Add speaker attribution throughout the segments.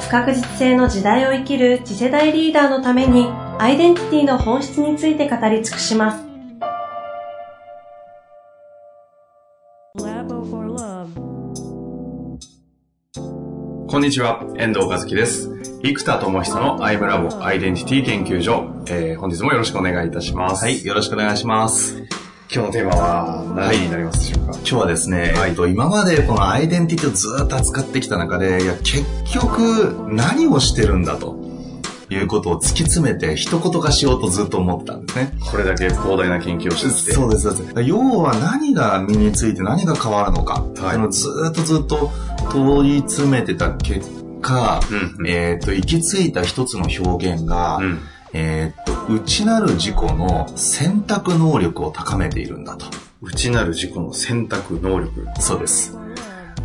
Speaker 1: 不確実性の時代を生きる次世代リーダーのためにアイデンティティの本質について語り尽くします。
Speaker 2: こんにちは、遠藤和樹です。生田智久のアイムラボアイデンティティ研究所、えー、本日もよろしくお願いいたします。
Speaker 3: はい、よろしくお願いします。
Speaker 2: 今日のテーマは何になりますでしょうか、
Speaker 3: はい、今日はですね、はい、と今までこのアイデンティティをずっと扱ってきた中で、いや、結局何をしてるんだと。いうことを突き詰めて一言化しようとずっと思ったんですね。
Speaker 2: これだけ広大な研究をして。
Speaker 3: そうです。要は何が身について何が変わるのか。はい、のずっとずっと問い詰めてた結果、うん、えっ、と、行き着いた一つの表現が、うん、えっ、と、内なる自己の選択能力を高めているんだと。
Speaker 2: 内なる自己の選択能力
Speaker 3: そうです。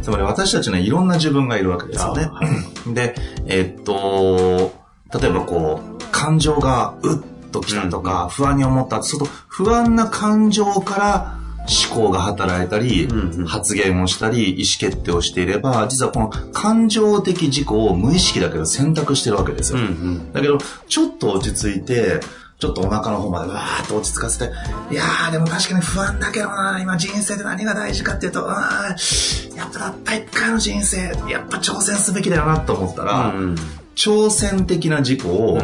Speaker 3: つまり私たちにはいろんな自分がいるわけですよね。はい、で、えっと、例えばこう、感情がうっときたとか、不安に思った。そうすると、不安な感情から思考が働いたり、発言をしたり、意思決定をしていれば、実はこの感情的事故を無意識だけど選択してるわけですよ。だけど、ちょっと落ち着いて、ちょっとお腹の方までわーっと落ち着かせて、いやーでも確かに不安だけどな、今人生で何が大事かっていうと、あやっぱたった一回の人生、やっぱ挑戦すべきだよなと思ったら、うんうん、挑戦的な事故を、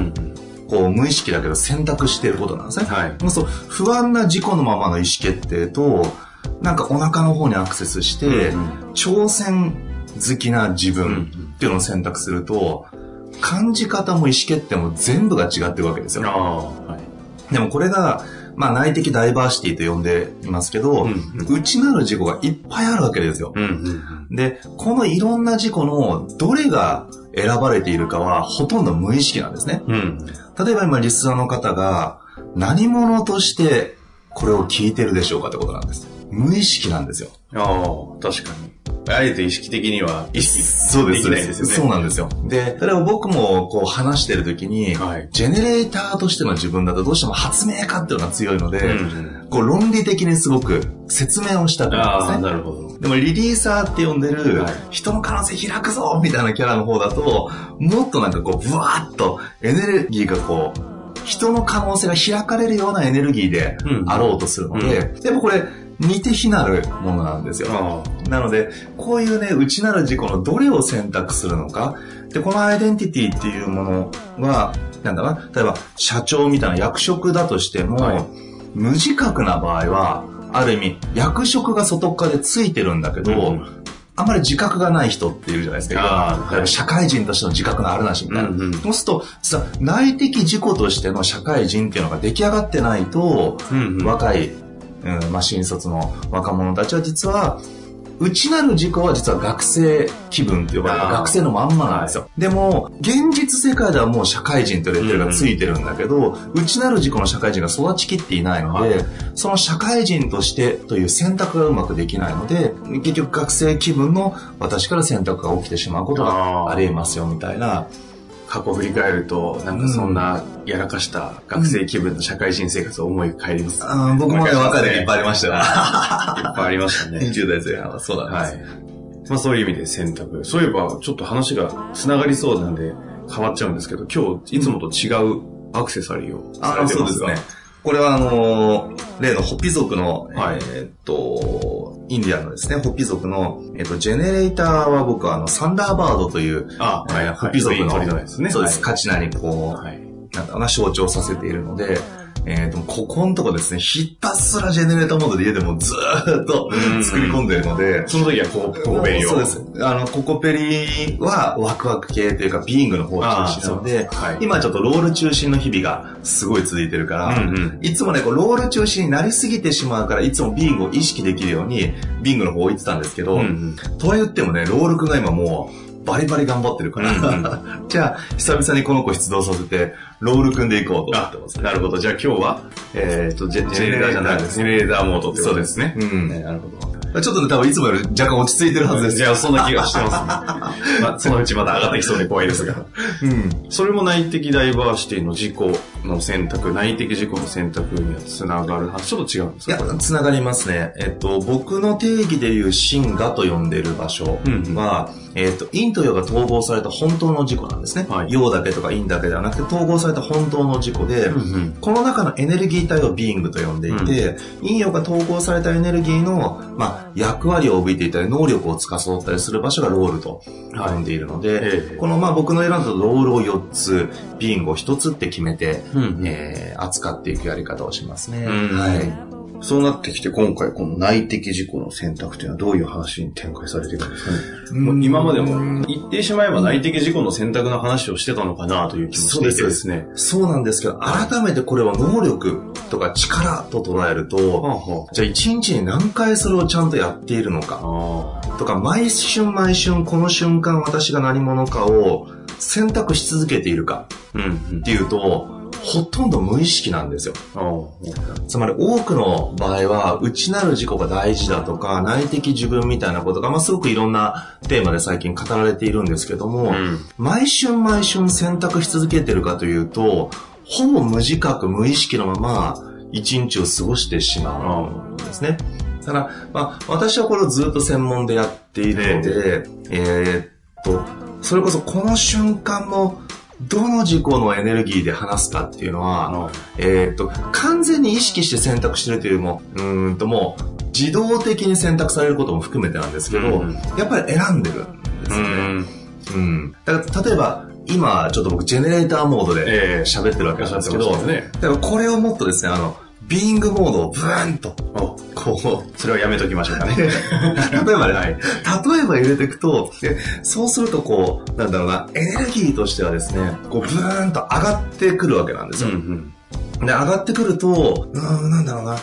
Speaker 3: こう無意識だけど選択していることなんですね。はい。そう不安な事故のままの意思決定と、なんかお腹の方にアクセスして、うん挑戦好きな自分っていうのを選択すると、感じ方も意思決定も全部が違ってるわけですよ。はい、でもこれが、まあ内的ダイバーシティと呼んでいますけど、うんうん、内なる事故がいっぱいあるわけですよ。うんうんうん、で、このいろんな事故のどれが選ばれているかはほとんど無意識なんですね。うん、例えば今リスナーの方が何者としてこれを聞いてるでしょうかってことなんです。無意識なんですよ。
Speaker 2: ああ、確かに。あえて意識的には意識
Speaker 3: そうです、ね。そうなんですよ。で、例えば僕もこう話してる時に、はい、ジェネレーターとしての自分だとどうしても発明家っていうのが強いので、うん、こう論理的にすごく説明をしたくなるんですね。なるほど。でもリリーサーって呼んでる、人の可能性開くぞみたいなキャラの方だと、もっとなんかこう、ブワーッとエネルギーがこう、人の可能性が開かれるようなエネルギーであろうとするので、うん、でもこれ、似て非なるものなんですよ。なので、こういうね、内なる自己のどれを選択するのか。で、このアイデンティティっていうものは、なんだな、例えば社長みたいな役職だとしても、はい、無自覚な場合は、ある意味、役職が外側でついてるんだけど、うん、あんまり自覚がない人っているじゃないですか。はい、社会人としての自覚のあるなしみたいな。うんうん、そうすると、実は内的自己としての社会人っていうのが出来上がってないと、うんうん、若いうん、まあ、新卒の若者たちは実は、内なる自己は実は学生気分って呼ばれる学生のまんまなんですよ。でも、現実世界ではもう社会人とレッテルがついてるんだけど、うん、内なる自己の社会人が育ちきっていないので、はい、その社会人としてという選択がうまくできないので、結局学生気分の私から選択が起きてしまうことがあり得ますよみたいな。
Speaker 2: 過去振り返ると、なんかそんなやらかした学生気分の社会人生活を思い返ります、
Speaker 3: ね、うん、僕もね、若い時いっぱいありましたよ。いっ
Speaker 2: ぱいありましたね。
Speaker 3: 20代前半はそうなんです。はい。
Speaker 2: まあそういう意味で選択。そういえば、ちょっと話が繋がりそうなんで変わっちゃうんですけど、今日いつもと違うアクセサリーを
Speaker 3: されてますが。そうですね。これはあのー、例のホッピ族の、はい、えー、っと、インディアンのですね、ホッピ族の、えー、っと、ジェネレーターは僕はあの、サンダーバードという、あ、はい、ホッピ族の。そうです、カチナにこう、はい、なんだろうな、象徴させているので、えっ、ー、と、ここのとこですね、ひたすらジェネレーターモードで家でもずーっと作り込んでるので、
Speaker 2: その時はココペリを。
Speaker 3: そうです。あの、ココペリはワクワク系というか、ビーイングの方中心なので、はい、今ちょっとロール中心の日々がすごい続いてるから、うんうん、いつもね、こうロール中心になりすぎてしまうから、いつもビーイングを意識できるように、ビーイングの方置いてたんですけど、うんうん、とは言ってもね、ロール君が今もう、バリバリ頑張ってるから、じゃあ、久々にこの子出動させて、ロール組んでいこうと思ってます、
Speaker 2: ね、なるほど。じゃあ今日は、えっ、ー、と、ジェネレーターじゃないです。ジェネレーターモードってことですね。
Speaker 3: そうですね。うん。ね、なるほど。ちょっとね、多分いつもより若干落ち着いてるはずです。
Speaker 2: いや、そんな気がしてますね。まあ、そのうちまた上がってきそうで怖いですが。うん。それも内的ダイバーシティの事故の選択、内的事故の選択にはつながる話、ちょっと違うんですか？
Speaker 3: いや、つながりますね。えっと、僕の定義でいう真我と呼んでる場所は、うんえっ、と、陰と陽が統合された本当の事故なんですね。はい、陽だけとか陰だけではなくて統合された本当の事故で、うんうん、この中のエネルギー体をビーイングと呼んでいて、うん、陰陽が統合されたエネルギーの、まあ、役割を帯びていたり、能力を司ったりする場所がロールと呼んでいるので、はい、この、まあ、僕の選んだロールを4つ、ビーイングを1つって決めて、うんうん、えー、扱っていくやり方をしますね。はい。
Speaker 2: そうなってきて今回この内的事故の選択というのはどういう話に展開されていくんですかね。今までも言ってしまえば内的事故の選択の話をしてたのかなという気もしていてですね。
Speaker 3: そうなんですけど、改めてこれを能力とか力と捉えると、じゃあ一日に何回それをちゃんとやっているのか、とか毎瞬毎瞬この瞬間私が何者かを選択し続けているかっていうと、ほとんど無意識なんですよ。つまり多くの場合は、内なる自己が大事だとか、内的自分みたいなことが、まあ、すごくいろんなテーマで最近語られているんですけども、うん、毎春毎春選択し続けてるかというと、ほぼ無自覚、無意識のまま、一日を過ごしてしまうんですね。ただ、まあ、私はこれをずっと専門でやっているので、えー、っと、それこそこの瞬間も、どの事故のエネルギーで話すかっていうのは、えっ、と、完全に意識して選択してるというよりも、うんともう、自動的に選択されることも含めてなんですけど、うん、やっぱり選んでるんですよね。うん。うん、だから、例えば、今、ちょっと僕、ジェネレーターモードで喋ってるわけなんですけど、えー、ね、だからこれをもっとですね、あの、ビーイングモードをブーンと、
Speaker 2: こう、それはやめときましょうかね。
Speaker 3: 例えばね、はい、例えば入れていくと、でそうするとこう、なんだろうな、エネルギーとしてはですね、こう、ブーンと上がってくるわけなんですよ。うんうん、で、上がってくると、うん、なんだろうな、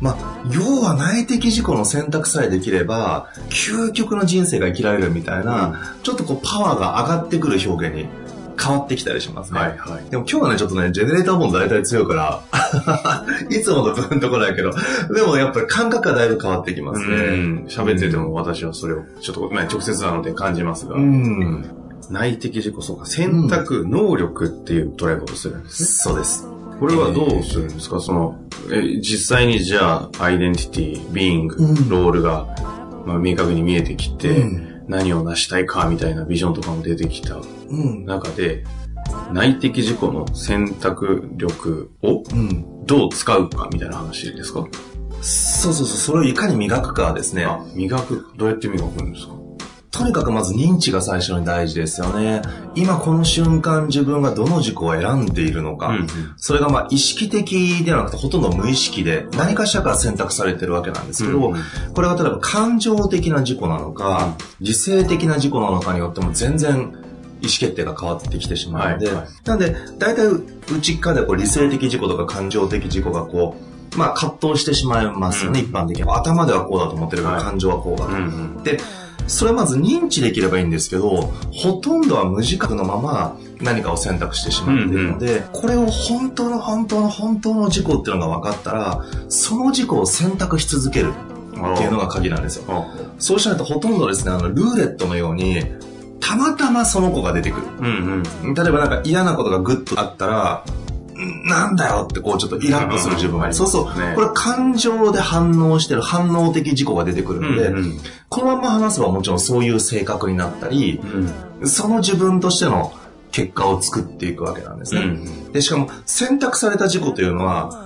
Speaker 3: まあ、要は内的事故の選択さえできれば、究極の人生が生きられるみたいな、うん、ちょっとこうパワーが上がってくる表現に変わってきたりしますね。はいはい。でも今日はね、ちょっとね、ジェネレーターボンド大体強いから、いつもとブンとこないけど、でもやっぱり感覚がだいぶ変わってきますね。
Speaker 2: 喋ってても私はそれを、ちょっと、まあ、直接なので感じますが。うん内的自己、そうか、選択、うん、能力っていう捉え方するんですね。
Speaker 3: そうです。
Speaker 2: これはどうするんですか、その、え実際にじゃあ、アイデンティティ、ビーイング、ロールが、まあ、明確に見えてきて、うん何を成したいかみたいなビジョンとかも出てきた中で、うん、内的自己の選択力をどう使うかみたいな話ですか、
Speaker 3: そうそうそう、それをいかに磨くかですね。
Speaker 2: 磨くどうやって磨くんですか？
Speaker 3: とにかくまず認知が最初に大事ですよね。今この瞬間自分がどの軸を選んでいるのか。うんうん、それがまあ意識的ではなくてほとんど無意識で何かしらから選択されてるわけなんですけど、うんうん、これが例えば感情的な事故なのか、自制的な事故なのかによっても全然意思決定が変わってきてしまうので、はいはい、なんで、大体内側でこう理性的事故とか感情的事故がこう、まあ葛藤してしまいますよね、うん、一般的に。頭ではこうだと思ってるから、感情はこうだと。で、それはまず認知できればいいんですけど、ほとんどは無自覚のまま何かを選択してしまっているので、うんうん、これを本当の本当の本当の事故っていうのが分かったら、その事故を選択し続けるっていうのが鍵なんですよ。そうしないとほとんどですね、あの、ルーレットのように、たまたまその子が出てくる。うんうん、例えばなんか嫌なことがグッとあったら、なんだよってこうちょっとイラッとする自分がいる。そうそう。これ感情で反応してる反応的事故が出てくるので、うんうん、このまま話せばもちろんそういう性格になったり、うん、その自分としての結果を作っていくわけなんですね。うん、で、しかも選択された事故というのは、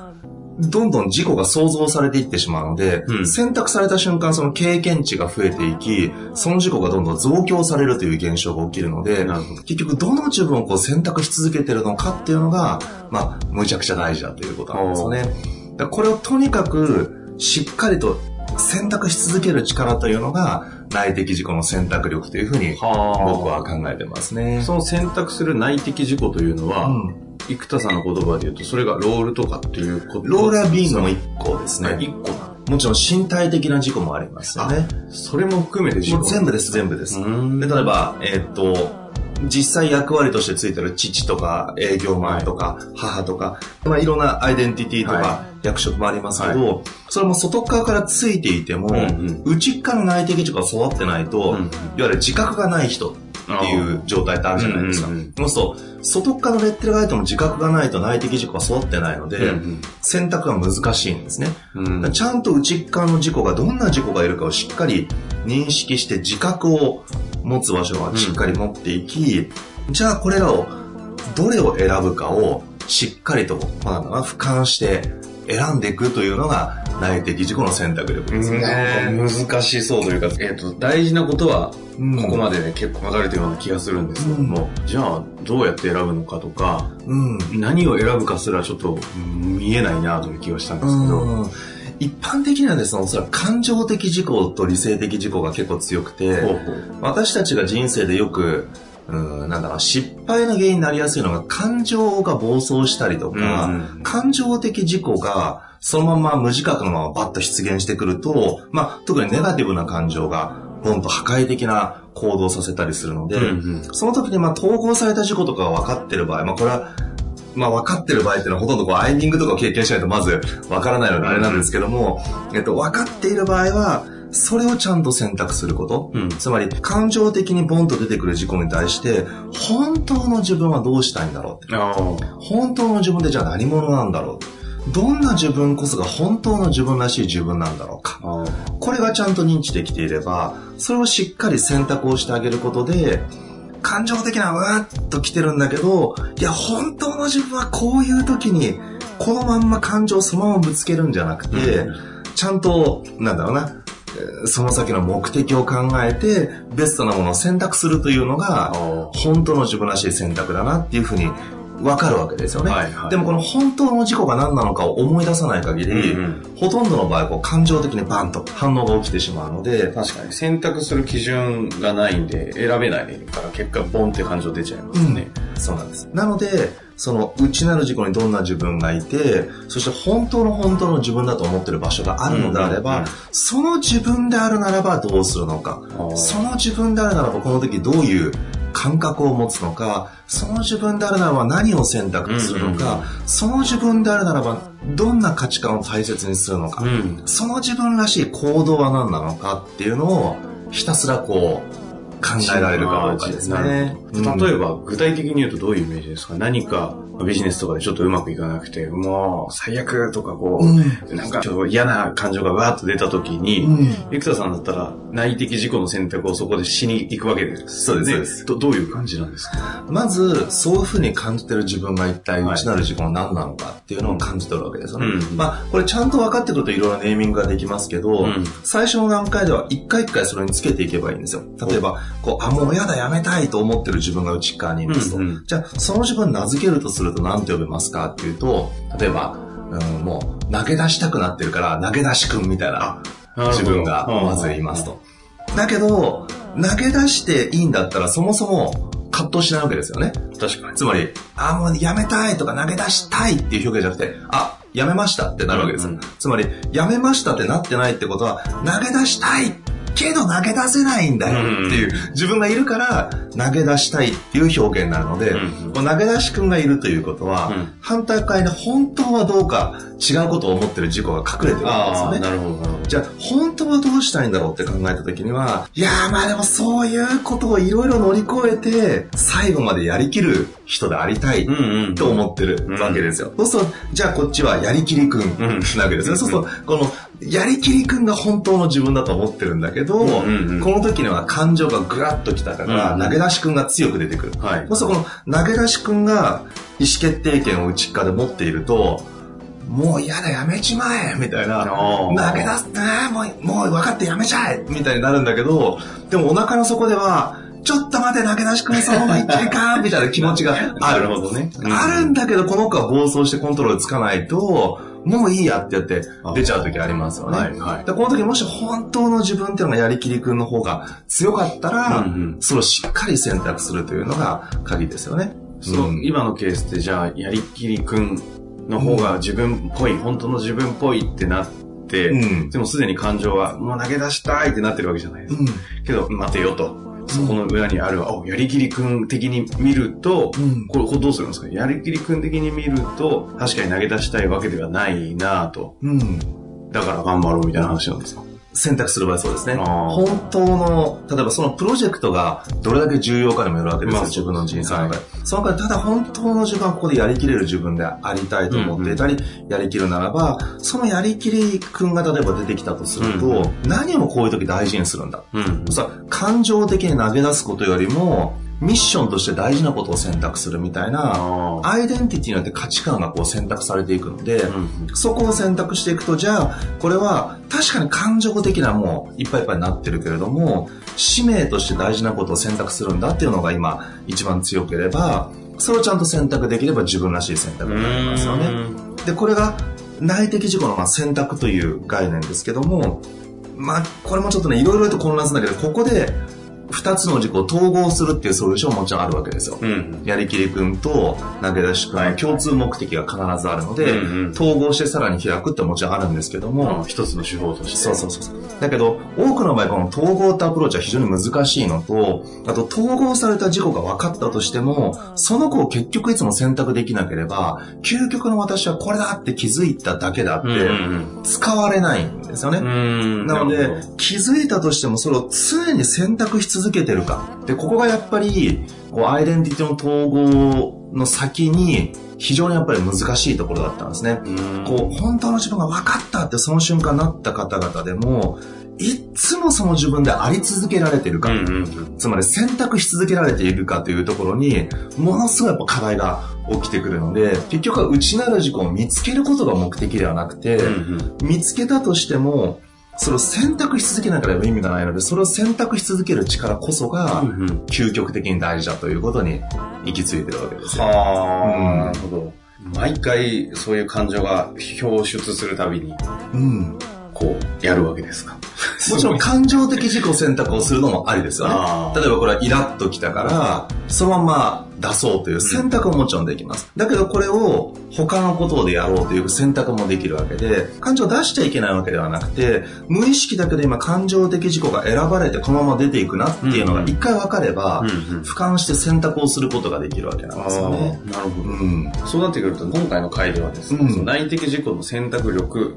Speaker 3: どんどん事故が想像されていってしまうので、うん、選択された瞬間その経験値が増えていき、その事故がどんどん増強されるという現象が起きるので、結局どの自分をこう選択し続けてるのかっていうのが、まあ、むちゃくちゃ大事だということなんですね。だこれをとにかくしっかりと選択し続ける力というのが、内的自己の選択力というふうに僕は考えてますね。
Speaker 2: その選択する内的自己というのは、うん生田さんの言葉で言うと、それがロールとかっていうこと。
Speaker 3: ロールはビンの1個ですね。
Speaker 2: 1個。な
Speaker 3: もちろん身体的な事故もありますよね。
Speaker 2: それも含めて事故。
Speaker 3: 全部です、全部です。で例えば、えー、っと、実際役割としてついてる父とか営業マンとか母とか、まあ、いろんなアイデンティティとか役職もありますけど、はい、それも外側からついていても、内側の内的事故が育ってないと、いわゆる自覚がない人っていう状態ってあるじゃないですか。そうすると、外側のレッテルがないとも自覚がないと内的事故が育ってないので、うんうん、選択が難しいんですね。うん、ちゃんと内側の事故がどんな事故がいるかをしっかり認識して自覚を持つ場所はしっかり持っていき、うん、じゃあこれらを、どれを選ぶかをしっかりと、まあ、俯瞰して選んでいくというのが内的自己の選択力ですね。
Speaker 2: 難しそうというか、えっ、ー、と、大事なことは、ここまでね、結構書かれてるような気がするんですけども、うん、じゃあ、どうやって選ぶのかとか、うん、何を選ぶかすらちょっと見えないなという気がしたんですけど、うん。
Speaker 3: 一般的にはですね、おそらく感情的事故と理性的事故が結構強くて、私たちが人生でよく、うん、なんだろう、失敗の原因になりやすいのが感情が暴走したりとか、うん、感情的事故がそのまま無自覚のままバッと出現してくると、まあ、特にネガティブな感情が、ボンと破壊的な行動させたりするので、うんうん、その時にまあ統合された事故とかが分かってる場合、まあこれはまあ分かってる場合っていうのはほとんどこうアイミングとかを経験しないとまず分からないのであれなんですけども、えっと、分かっている場合は、それをちゃんと選択すること。うん、つまり、感情的にボンと出てくる事故に対して、本当の自分はどうしたいんだろうって。本当の自分でじゃあ何者なんだろうどんな自分こそが本当の自分らしい自分なんだろうか。これがちゃんと認知できていれば、それをしっかり選択をしてあげることで、感情的なうわっと来てるんだけど、いや、本当の自分はこういう時に、このまんま感情をそのままぶつけるんじゃなくて、うん、ちゃんと、なんだろうな、その先の目的を考えて、ベストなものを選択するというのが、本当の自分らしい選択だなっていうふうにわかるわけですよね、はいはい。でもこの本当の事故が何なのかを思い出さない限り、うんうん、ほとんどの場合こう感情的にバンと反応が起きてしまうので。
Speaker 2: 確かに選択する基準がないんで選べないから結果ボンって感情出ちゃいますね。
Speaker 3: うん、そうなんです。なので、その内なる事故にどんな自分がいて、そして本当の本当の自分だと思ってる場所があるのであれば、うんうんうん、その自分であるならばどうするのか、その自分であるならばこの時どういう感覚を持つのか、その自分であるならば何を選択するのか、その自分であるならばどんな価値観を大切にするのか、うん、その自分らしい行動は何なのかっていうのをひたすらこう考えられるかどうかですね。
Speaker 2: 例えば、具体的に言うとどういうイメージですか？何かビジネスとかでちょっとうまくいかなくて、もう最悪とかこう、うん、なんかちょっと嫌な感情がわーっと出た時に、うん、生田さんだったら内的事故の選択をそこでしに行くわけです、ね、
Speaker 3: そうです、です。
Speaker 2: どどういう感じなんですか？
Speaker 3: まず、そういうふうに感じてる自分が一体内なる事故は何なのかっていうのを感じ取るわけですよね。うん、まあ、これちゃんと分かってくるといろいろネーミングができますけど、最初の段階では一回一回それにつけていけばいいんですよ。例えば、こう、あ、もう嫌だ、やめたいと思ってる自分が内側にいますと。じゃあ、その自分名付けるとすると何て呼べますかっていうと、例えば、うん、もう投げ出したくなってるから投げ出し君みたいな自分がまずいますと。だけど、投げ出していいんだったらそもそも葛藤しないわけですよね。
Speaker 2: 確かに。
Speaker 3: つまり、あ、もうやめたいとか投げ出したいっていう表現じゃなくて、あ、やめましたってなるわけです。うんうん、つまり、やめましたってなってないってことは、投げ出したいけど投げ出せないんだよっていう、自分がいるから投げ出したいっていう表現になるので、投げ出し君がいるということは、反対側に本当はどうか違うことを思ってる事故が隠れてるわけですよね。
Speaker 2: なるほど。
Speaker 3: じゃあ、本当はどうしたいんだろうって考えた時には、いやーまあでもそういうことをいろいろ乗り越えて、最後までやりきる人でありたいと思ってるわけですよ。そうすると、じゃあこっちはやりきりくんなわけですよ。そうすると、このやりきりくんが本当の自分だと思ってるんだけど、うんうんうん、この時には感情がぐらっときたから、投げ出しくんが強く出てくる。はい、そうするとこの投げ出しくんが意思決定権を内側で持っていると、もう嫌だ、やめちまえみたいな。投げ出すなもう、もう分かってやめちゃえみたいになるんだけど、でもお腹の底では、ちょっと待て、投げ出しくんそのままいっちゃいかみたいな気持ちがある。
Speaker 2: なるほどね。
Speaker 3: あるんだけど、この子は暴走してコントロールつかないと、もういいやってやって出ちゃう時ありますよね。はいはい、でこの時もし本当の自分っていうのがやりきりくんの方が強かったら、うんうん、それをしっかり選択するというのが鍵ですよね。
Speaker 2: そう、うん、今のケースってじゃあやりきりくんの方が自分っぽい、うん、本当の自分っぽいってなっ、うん、でもすでに感情はもう投げ出したいってなってるわけじゃないですか。うん、けど、待てよと。そこの裏にある、あ、やりきりくん的に見ると、うん、これ、これどうするんですか？やりきりくん的に見ると、確かに投げ出したいわけではないなと。うん。だから頑張ろうみたいな話なんですか？
Speaker 3: 選択する場合そうですね。本当の、例えばそのプロジェクトがどれだけ重要かにもよるわけですよ、まあ、自分の人生の中で。はい、その中でただ本当の自分はここでやりきれる自分でありたいと思っていたり、うんうん、やりきるならば、そのやりきり君が例えば出てきたとすると、うんうん、何をこういう時大事にするんだ。うんうん、感情的に投げ出すことよりも、ミッションとして大事なことを選択するみたいな、アイデンティティによって価値観がこう選択されていくので、うん、そこを選択していくと、じゃあ、これは確かに感情的なもういっぱいいっぱいになってるけれども、使命として大事なことを選択するんだっていうのが今一番強ければ、それをちゃんと選択できれば自分らしい選択になりますよね。で、これが内的事故のまあ選択という概念ですけども、まあ、これもちょっとね、いろいろと混乱するんだけど、ここで二つの事故を統合するっていうソリューションももちろんあるわけですよ。うん、やりきり君と投げ出し君の共通目的が必ずあるので、うんうん、統合してさらに開くってもちろんあるんですけども、
Speaker 2: 一つの手法として。
Speaker 3: そうそうそう。だけど、多くの場合この統合ってアプローチは非常に難しいのと、あと統合された事故が分かったとしても、その子を結局いつも選択できなければ、究極の私はこれだって気づいただけだって、使われないんですよね。なので、気づいたとしてもそれを常に選択し続けてるか。で、ここがやっぱり、こう、アイデンティティの統合の先に、非常にやっぱり難しいところだったんですね。こう、本当の自分が分かったってその瞬間なった方々でも、いつもその自分であり続けられているか、うんうん、つまり選択し続けられているかというところに、ものすごいやっぱ課題が起きてくるので、結局は内なる自己を見つけることが目的ではなくて、うんうん、見つけたとしても、それを選択し続けなければ意味がないので、それを選択し続ける力こそが、究極的に大事だということに行き着いてるわけですよ。は
Speaker 2: あ、うん、なるほど。毎回そういう感情が表出するたびに、うん、こう、やるわけですか。
Speaker 3: もちろん感情的自己選択をするのもありですよね。例えばこれはイラッときたから、そのまま出そうという選択ももちろんできます。だけどこれを他のことでやろうという選択もできるわけで、感情を出しちゃいけないわけではなくて、無意識だけで今感情的自己が選ばれてこのまま出ていくなっていうのが一回分かれば、俯瞰して選択をすることができるわけなんですよね。
Speaker 2: なるほど。うん、そうなってくると、今回の回ではですね、うん、内的自己の選択力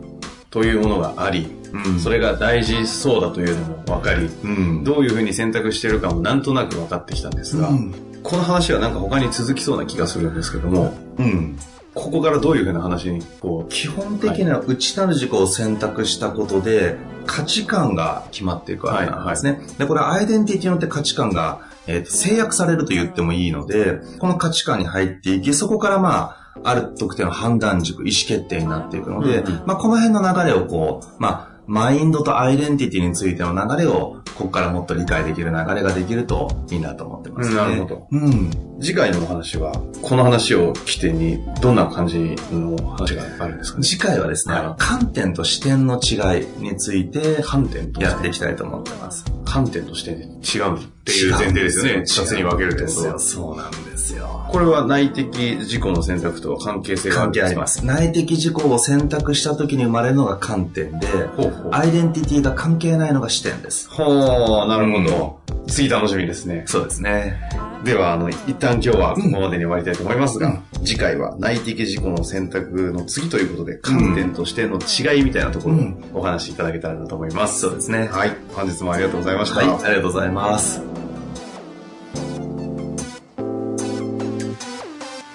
Speaker 2: というものがあり、うん、それが大事そうだというのも分かり、うん、どういうふうに選択しているかもなんとなく分かってきたんですが、うん、この話はなんか他に続きそうな気がするんですけども、うん、ここからどういうふうな話にこ
Speaker 3: う基本的には内なる事項を選択したことで価値観が決まっていくわけなんですね。はいはい、でこれはアイデンティティによって価値観が、えー、制約されると言ってもいいので、この価値観に入っていき、そこからまあ、ある特定の判断軸、意思決定になっていくので、うんうん、まあ、この辺の流れをこう、まあ、マインドとアイデンティティについての流れを、ここからもっと理解できる流れができるといいなと思ってますね。
Speaker 2: なるほど。うん。次回のお話は、この話を起点に、どんな感じの話があるんですか？ね
Speaker 3: 次回はですね、はい、観点と視点の違いについて、観点とやっていきたいと思ってます。
Speaker 2: 観点と視点で違うっていう前提ですよね。二つに分けるってことは。
Speaker 3: そうなんですよ。
Speaker 2: これは内的事故の選択とは関係性が
Speaker 3: あるんですか？関係あります。内的事故を選択した時に生まれるのが観点で、ほうほうアイデンティティが関係ないのが視点です。
Speaker 2: ほう、なるほど。うん、次楽しみですね。
Speaker 3: そうですね。
Speaker 2: では、あの、一旦今日はここまでに終わりたいと思いますが、うん、次回は内的事故の選択の次ということで、観点としての違いみたいなところをお話しいただけたらなと思います。
Speaker 3: そうですね。
Speaker 2: はい。本日もありがとうございました。はい、
Speaker 3: ありがとうございます。